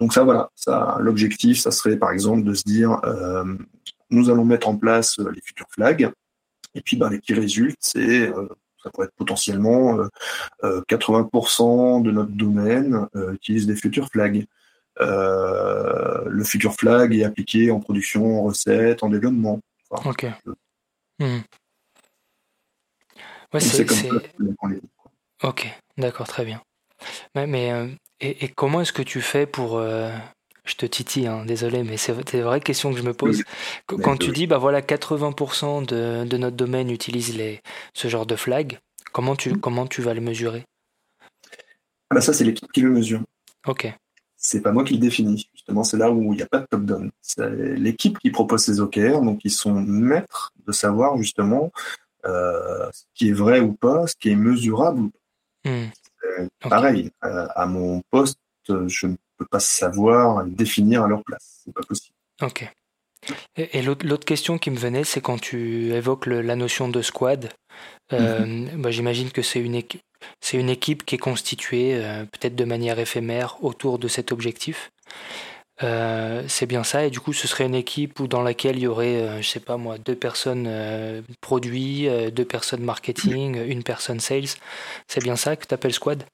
donc ça voilà, ça l'objectif, ça serait par exemple de se dire nous allons mettre en place les feature flags et puis ben, les qui résultent, c'est ça pourrait être potentiellement 80% de notre domaine utilise des future flags. le future flag est appliqué en production, en recette, en développement. ok. Hmm. c'est Ok, d'accord, très bien. Mais, euh, et, comment est-ce que tu fais pour. Euh, je te titille, hein, désolé, mais c'est une vraie question que je me pose. Quand tu dis, bah voilà, 80% de, de, notre domaine utilise les, ce genre de flag, comment tu, mmh. comment tu vas le mesurer? Ah bah Ça, c'est l'équipe qui le mesure. Ok. C'est pas moi qui le définis. Justement, c'est là où il n'y a pas de top-down. C'est l'équipe qui propose ces OKR, donc ils sont maîtres de savoir justement euh, ce qui est vrai ou pas, ce qui est mesurable ou pas. Hmm. Pareil, euh, à mon poste, je ne peux pas savoir définir à leur place. C'est pas possible. Ok. Et, l'autre question qui me venait, c'est quand tu évoques la notion de squad. Euh, mhm. bah, j'imagine que c'est une, c'est une équipe qui est constituée peut-être de manière éphémère autour de cet objectif. Euh, c'est bien ça, et du coup, ce serait une équipe où dans laquelle il y aurait, euh, je sais pas moi, deux personnes euh, produits, deux personnes marketing, une personne sales. C'est bien ça que tu appelles squad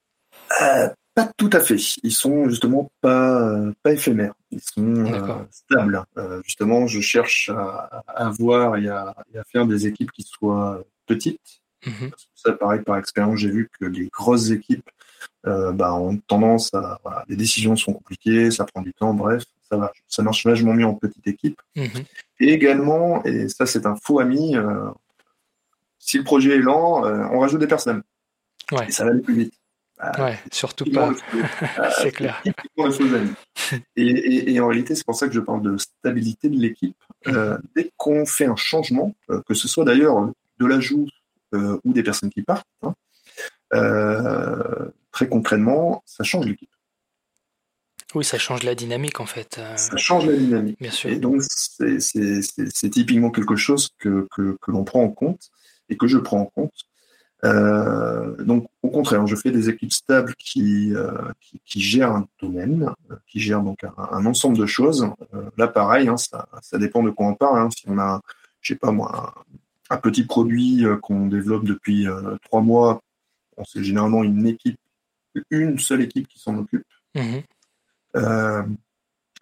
Pas tout à fait. Ils sont justement pas, pas éphémères. Ils sont stables. justement, je cherche à, avoir et à, faire des équipes qui soient petites. Mhm. ça, pareil, par expérience, j'ai vu que les grosses équipes euh, bah, ont tendance à. les décisions sont compliquées, ça prend du temps, bref, ça, va, ça marche vachement mieux en petite équipe. Mhm. Et également, et ça c'est un faux ami, euh, si le projet est lent, euh, on rajoute des personnes. Et ça va aller plus vite. Bah, ouais, surtout pas. c'est clair. Et, et, en réalité, c'est pour ça que je parle de stabilité de l'équipe. Mhm. dès qu'on fait un changement, que ce soit d'ailleurs de l'ajout ou des personnes qui partent, hein, très concrètement, ça change l'équipe. Oui, ça change la dynamique en fait. Ça change la dynamique. Bien sûr. Et donc, c'est typiquement quelque chose que, que, que l'on prend en compte et que je prends en compte. Euh, donc, au contraire, je fais des équipes stables qui, euh, qui, qui, gèrent un domaine, qui gèrent donc un, un ensemble de choses. Euh, là, pareil, hein, ça, ça, dépend de quoi on parle. Hein. Si on a, je sais pas moi, un, un petit produit qu'on développe depuis trois mois, c'est généralement une équipe, une seule équipe qui s'en occupe. Mmh. Euh,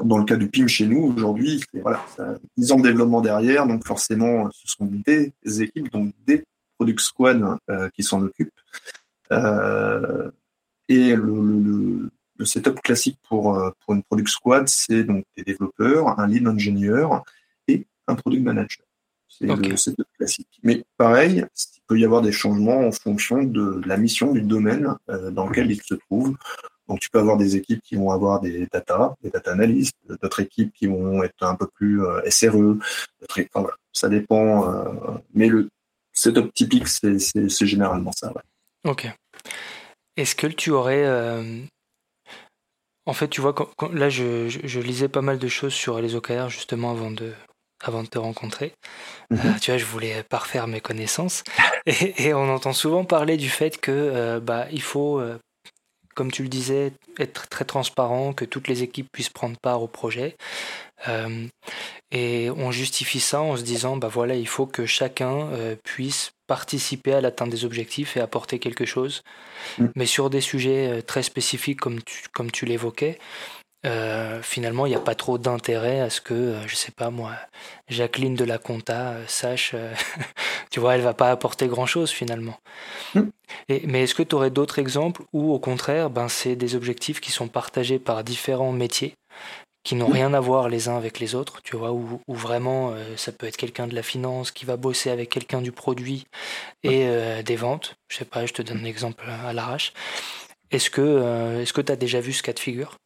dans le cas du PIM chez nous, aujourd'hui, c'est voilà, 10 ans de développement derrière, donc forcément, ce sont des équipes, donc des product squads euh, qui s'en occupent. Euh, et le, le, setup classique pour, euh, pour une product squad, c'est donc des développeurs, un lead ingénieur et un product manager. C'est le setup classique. Mais pareil, il peut y avoir des changements en fonction de la mission du domaine euh, dans lequel il se trouve. Donc, tu peux avoir des équipes qui vont avoir des data, des data analystes, d'autres équipes qui vont être un peu plus euh, SRE. Voilà, ça dépend. Euh, mais le setup typique, c'est généralement ça. Ok. Est-ce que tu aurais. En fait, tu vois, quand, là, je, je, je, lisais pas mal de choses sur les OKR justement avant de, avant de te rencontrer. Mm -hmm. euh, tu vois, je voulais parfaire mes connaissances. Et, et, on entend souvent parler du fait que euh, bah, il faut comme tu le disais, être très transparent, que toutes les équipes puissent prendre part au projet. Euh, et on justifie ça en se disant, bah voilà, il faut que chacun euh, puisse participer à l'atteinte des objectifs et apporter quelque chose. Mmh. Mais sur des sujets euh, très spécifiques, comme tu, comme tu l'évoquais, euh, finalement, il n'y a pas trop d'intérêt à ce que, euh, je sais pas moi, Jacqueline de la Compta euh, sache, tu vois, elle va pas apporter grand-chose finalement. Mm. Et, mais est-ce que tu aurais d'autres exemples où, au contraire, ben, c'est des objectifs qui sont partagés par différents métiers qui n'ont rien à voir les uns avec les autres, tu vois, où, où vraiment euh, ça peut être quelqu'un de la finance qui va bosser avec quelqu'un du produit et euh, des ventes? Je sais pas, je te donne un exemple à l'arrache. Est-ce que euh, est-ce que tu as déjà vu ce cas de figure?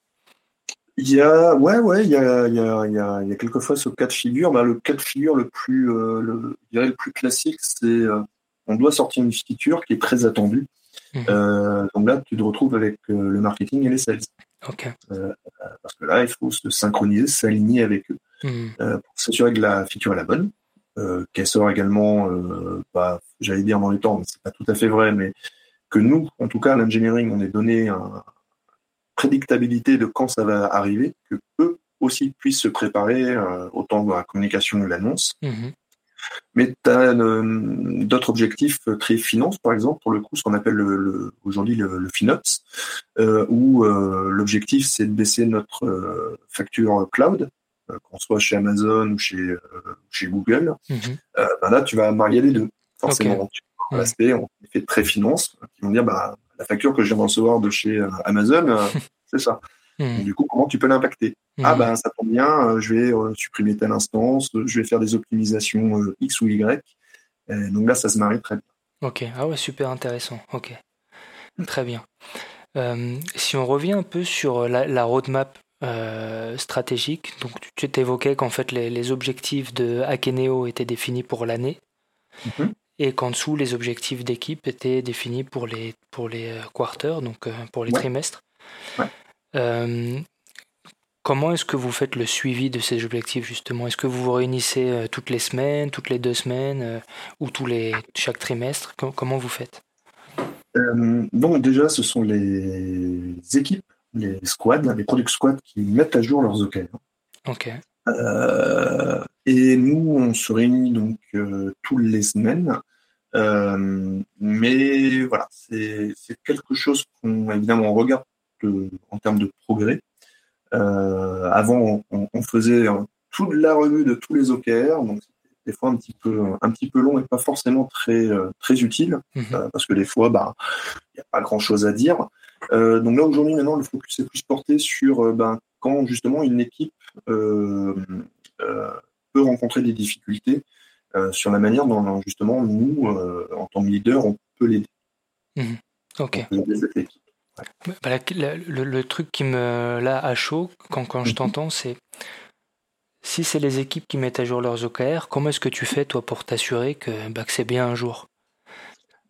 Il y a, ouais, ouais, il y a, il y a, il y a, il y a quelquefois ce cas de figure. Bah, le cas de figure le plus, euh, le, je dirais le plus classique, c'est euh, on doit sortir une feature qui est très attendue. Mmh. Euh, donc là, tu te retrouves avec euh, le marketing et les sales. Okay. Euh, parce que là, il faut se synchroniser, s'aligner avec eux mmh. pour s'assurer que la feature est la bonne. Qu'elle sort également, bah, j'allais dire dans les temps, mais c'est pas tout à fait vrai, mais que nous, en tout cas, l'engineering, on est donné un, prédictabilité de quand ça va arriver, que eux aussi puissent se préparer euh, autant dans la communication que l'annonce. Mmh. Mais tu as euh, d'autres objectifs très finance, par exemple, pour le coup, ce qu'on appelle le, le, aujourd'hui le, le FinOps, euh, où euh, l'objectif c'est de baisser notre euh, facture cloud, euh, qu'on soit chez Amazon ou chez, chez Google. Mmh. Ben là, tu vas marier les deux, forcément. Okay. Tu l'aspect, on fait très finance, qui vont dire bah, la facture que je viens de recevoir de chez Amazon, c'est ça. Mmh. Donc, du coup, comment tu peux l'impacter? Mmh. Ah ben ça tombe bien, je vais euh, supprimer telle instance, je vais faire des optimisations euh, X ou Y. Et donc là, ça se marie très bien. Ok, ah ouais, super intéressant. Ok, très bien. Euh, si on revient un peu sur la, la roadmap euh, stratégique, donc tu t'évoquais qu'en fait les, les, objectifs de Akeneo étaient définis pour l'année. Mmh et qu'en dessous, les objectifs d'équipe étaient définis pour les, pour les euh, quarters, donc euh, pour les ouais. trimestres. Ouais. Euh, comment est-ce que vous faites le suivi de ces objectifs, justement? Est-ce que vous vous réunissez toutes les semaines, toutes les deux semaines, ou tous les, chaque trimestre? Comment vous faites? Donc déjà, ce sont les équipes, les squads, les product squads qui mettent à jour leurs OKR. Ok. Euh, et nous, on se réunit donc euh, toutes les semaines. Euh, mais voilà, c'est quelque chose qu'on évidemment on regarde de, en termes de progrès. Euh, avant, on, on, faisait toute la revue de tous les OKR, donc des fois un petit peu un petit peu long et pas forcément très très utile mmh. parce que des fois, bah, il n'y a pas grand chose à dire. donc là aujourd'hui, maintenant, le focus est plus porté sur ben, quand justement une équipe euh, euh, peut rencontrer des difficultés euh, sur la manière dont justement nous, en tant que leader, on peut l'aider. Mmh. Ok. Ouais. Bah, le, le, le, truc qui me là à chaud quand, quand je mmh. t'entends, c'est si c'est les équipes qui mettent à jour leurs OKR, comment est-ce que tu fais toi pour t'assurer que, bah, que c'est bien un jour?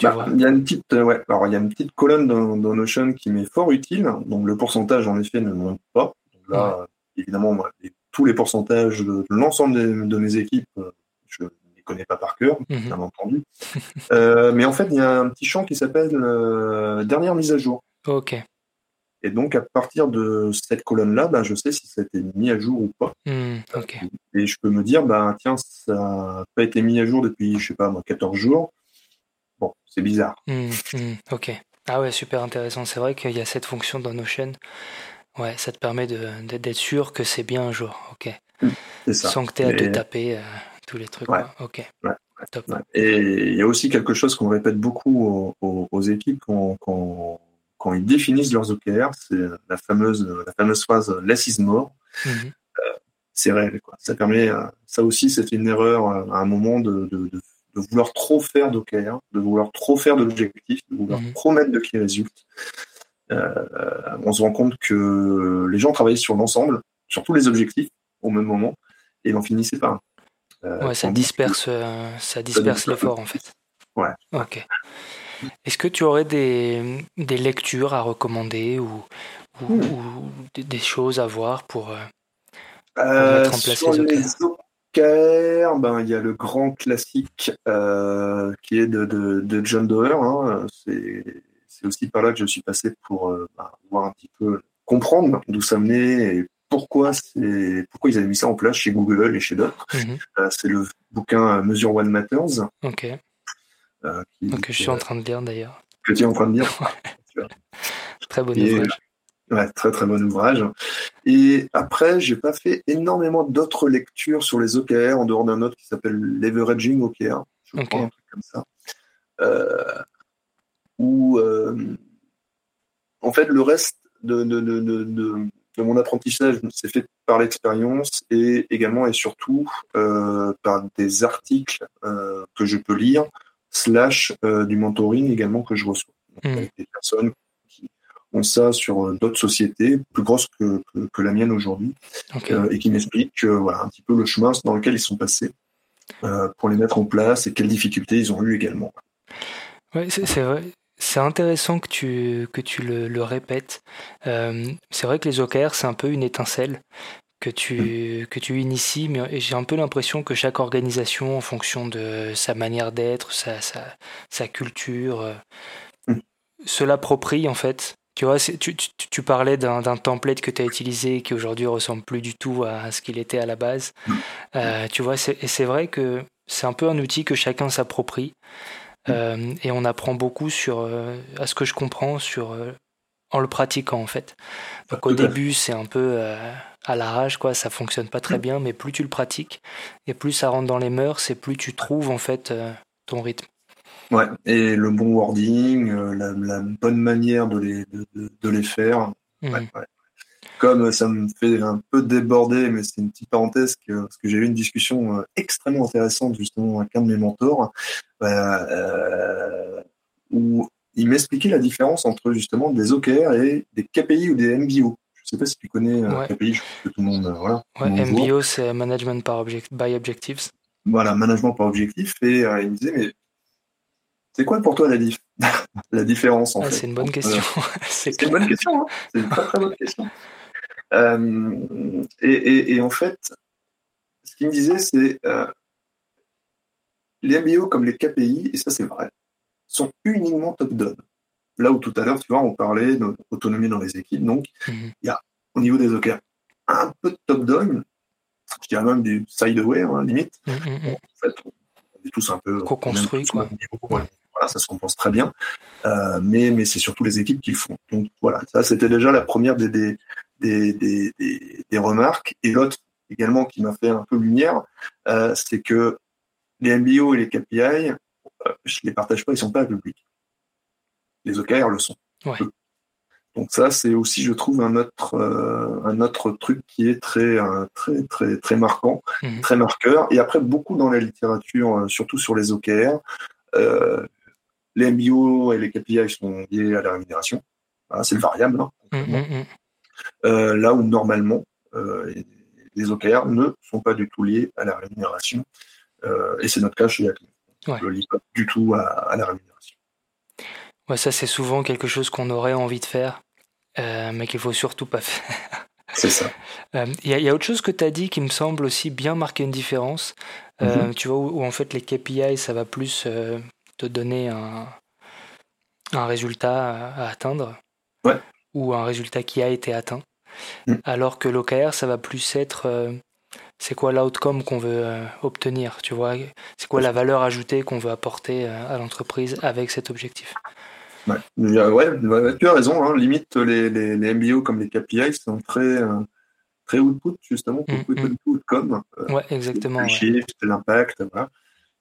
Bah, il y a une petite, ouais, alors il y a une petite colonne dans, dans Notion qui m'est fort utile. Donc le pourcentage en effet ne monte pas là, évidemment, tous les pourcentages de, l'ensemble de, mes équipes, je ne les connais pas par cœur, mhm. bien entendu. mais en fait, il y a un petit champ qui s'appelle dernière mise à jour. Ok. Et donc, à partir de cette colonne-là, bah, je sais si ça a été mis à jour ou pas. Hmm, et je peux me dire, bah, tiens, ça n'a pas été mis à jour depuis, je sais pas, moi, 14 jours. Bon, c'est bizarre. Hmm, hmm, ok. Ah ouais, super intéressant. C'est vrai qu'il y a cette fonction dans nos chaînes. Ouais, ça te permet d'être sûr que c'est bien un jour. Ok. Ça. Sans que tu aies à te taper euh, tous les trucs. Ok. Top. Et il y a aussi quelque chose qu'on répète beaucoup aux, équipes quand, quand ils définissent leurs OKR, c'est la fameuse, la fameuse phrase less is more. Mhm. Euh, c'est réel. Quoi. Ça permet, euh, ça aussi, c'est une erreur à un moment de, de, de, vouloir trop faire d'OKR, de vouloir trop faire d'objectifs, de vouloir trop mettre de qui résultent. On se rend compte que les gens travaillent sur l'ensemble, sur tous les objectifs au même moment, et ils en finissaient pas. ouais, ça disperse, ça disperse l'effort en fait. Ouais. Ok. Est-ce que tu aurais des, des, lectures à recommander ou, ou, hmm. des, choses à voir pour, euh, euh, mettre en place les OKR ben, il y a le grand classique euh, qui est de, de, John Doerr. Hein. C'est aussi par là que je suis passé pour ben, voir un petit peu, comprendre d'où ça venait et pourquoi, pourquoi ils avaient mis ça en place chez Google et chez d'autres. Mhm. c'est le bouquin Mesure One Matters. Ok. Euh, que je suis en train de lire d'ailleurs. Que tu es en train de lire. très bon ouvrage. Ouais, très très bon ouvrage. Et après, j'ai pas fait énormément d'autres lectures sur les OKR en dehors d'un autre qui s'appelle Leveraging OKR. Je crois un truc comme ça. Euh, où euh, en fait le reste de, de, de, de, mon apprentissage s'est fait par l'expérience et également et surtout par des articles que je peux lire slash euh, du mentoring également que je reçois. Hmm. Des personnes qui ont ça sur euh, d'autres sociétés plus grosses que, que, la mienne aujourd'hui euh, et qui m'expliquent voilà, un petit peu le chemin dans lequel ils sont passés pour les mettre en place et quelles difficultés ils ont eu également. Ouais, c'est vrai. C'est intéressant que tu, que tu le, le répètes. c'est vrai que les OKR, c'est un peu une étincelle que tu, que tu inities, mais j'ai un peu l'impression que chaque organisation, en fonction de sa manière d'être, sa, sa, sa, culture, euh, mm. se l'approprie en fait. Tu vois, tu, tu, tu, parlais d'un template que tu as utilisé qui aujourd'hui ressemble plus du tout à ce qu'il était à la base. Mm. Euh, tu vois, et c'est vrai que c'est un peu un outil que chacun s'approprie. Euh, et on apprend beaucoup sur, à ce que je comprends, sur en le pratiquant en fait. Donc au début c'est un peu euh, à l'arrache quoi, ça fonctionne pas très mm. bien, mais plus tu le pratiques et plus ça rentre dans les mœurs et plus tu trouves en fait euh, ton rythme. Ouais, et le bon wording, euh, la, bonne manière de les, de, les faire. Mm. Comme ça me fait un peu déborder, mais c'est une petite parenthèse, que, parce que j'ai eu une discussion extrêmement intéressante justement avec un de mes mentors, où il m'expliquait la différence entre justement des OKR et des KPI ou des MBO. Je ne sais pas si tu connais euh, KPI, je pense que tout le monde. Euh, voilà, MBO, c'est Management par by Objectives. Voilà, Management par Objectif. Et euh, il me disait, mais c'est quoi pour toi la, la différence en ah, fait C'est une bonne question. c'est une bonne question. Hein. c'est une très très bonne question. Et, et, en fait, ce qu'il me disait, c'est les MBO comme les KPI, et ça c'est vrai, sont uniquement top-down. Là où tout à l'heure, tu vois, on parlait d'autonomie dans les équipes. Donc, mhm. il y a au niveau des OKR un peu de top-down, je dirais même du side-away, hein, limite. Mhm, mhm, en fait, on est tous un peu. Co-construit, quoi. Voilà, ça se compense très bien. Euh, mais mais c'est surtout les équipes qui le font. Donc, voilà, ça, c'était déjà la première des, des, des, des, des remarques. Et l'autre, également, qui m'a fait un peu lumière, euh, c'est que les MBO et les KPI, je les partage pas, ils sont pas publics. Les OKR le sont. Donc ça, c'est aussi, je trouve, un autre, euh, un autre truc qui est très, euh, très, très, très marquant, mhm. très marqueur. Et après, beaucoup dans la littérature, euh, surtout sur les OKR, les MBO et les KPI sont liés à la rémunération. c'est le variable. Hein, mhm, mhm. là où normalement, les OKR ne sont pas du tout liés à la rémunération. et c'est notre cas chez Acme. Ouais. Je ne lis pas du tout à, la rémunération. Ouais, ça c'est souvent quelque chose qu'on aurait envie de faire, euh, mais qu'il faut surtout pas faire. C'est ça. Il y, a autre chose que tu as dit qui me semble aussi bien marquer une différence. Mhm. Tu vois, où, en fait les KPI, ça va plus te donner un, un résultat à, atteindre. Ou un résultat qui a été atteint. Mm. Alors que l'OKR, ça va plus être c'est quoi l'outcome qu'on veut obtenir, tu vois? C'est quoi la valeur ajoutée qu'on veut apporter à l'entreprise avec cet objectif? Ouais, ouais, tu as raison. Hein. Limite, les, les, les, MBO comme les KPI sont très, euh, très output, justement, pour mm, mm. outcome. Euh, ouais, exactement. Le chiffre, l'impact. Voilà.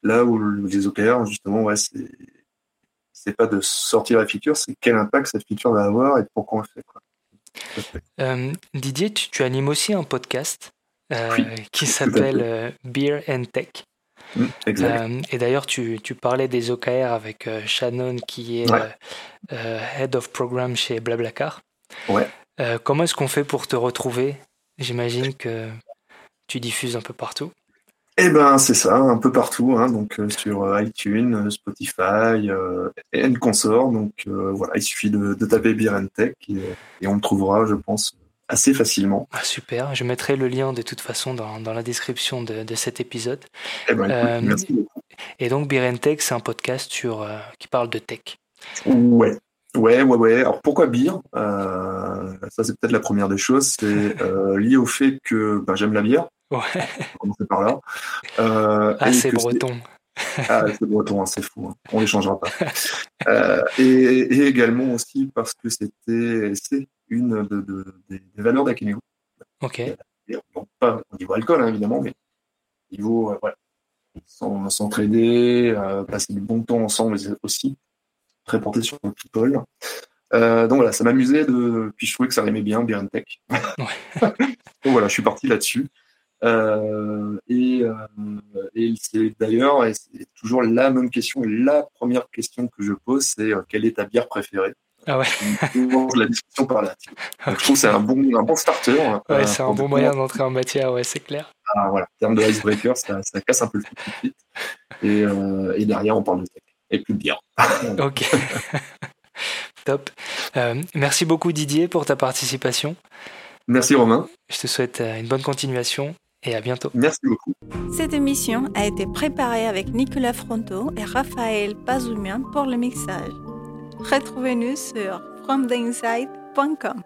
Là où les OKR, justement, ouais, c'est c'est pas de sortir la feature, c'est quel impact cette feature va avoir et pourquoi on le fait. Quoi. Euh, Didier, tu, tu, animes aussi un podcast euh, qui s'appelle Beer and Tech. Mm, euh, et d'ailleurs, tu, tu, parlais des OKR avec euh, Shannon, qui est euh, Head of Program chez Blablacar. Ouais. comment est-ce qu'on fait pour te retrouver? J'imagine que tu diffuses un peu partout. Eh ben, c'est ça, un peu partout, hein, donc sur iTunes, Spotify et consort. Donc voilà, il suffit de, taper Beer and Tech et, et, on me trouvera, je pense, assez facilement. Ah, super, je mettrai le lien de toute façon dans, dans la description de, de, cet épisode. Eh ben, euh, merci beaucoup. Et donc Tech, c'est un podcast sur, euh, qui parle de tech. Ouais. Ouais, ouais, ouais. Alors pourquoi bière euh, Ça, c'est peut-être la première des choses. C'est lié au fait que ben, j'aime la bière. Ouais. Commencer par là. ah, c'est breton. ah, c'est breton, hein, c'est fou. Hein. On les changera pas. et, et, également aussi parce que c'était, une de, des, valeurs d'Akeneo. Ok. Donc, pas au niveau alcool, hein, évidemment, mais au niveau, euh, voilà, s'entraider, euh, passer du bon temps ensemble aussi, très porté sur le people. Euh, donc voilà, ça m'amusait de. Puis je trouvais que ça aimait bien, Beer Tech. donc voilà, je suis parti là-dessus. Et, et c'est d'ailleurs, et c'est toujours la même question, la première question que je pose, c'est quelle est ta bière préférée? Ah ouais. la discussion par là. Je trouve que c'est un bon, un bon starter. Ouais, euh, c'est un bon moyen d'entrer en matière, ouais, c'est clair. Ah, voilà. En termes de icebreaker, ça, ça casse un peu le truc Et, euh, et derrière, on parle de tech. Et plus de bière. ok. Top. Euh, merci beaucoup Didier pour ta participation. Merci Romain. Je te souhaite une bonne continuation et à bientôt. Merci beaucoup. Cette émission a été préparée avec Nicolas Fronto et Raphaël Pazumian pour le mixage. Retrouvez-nous sur fromtheinside.com.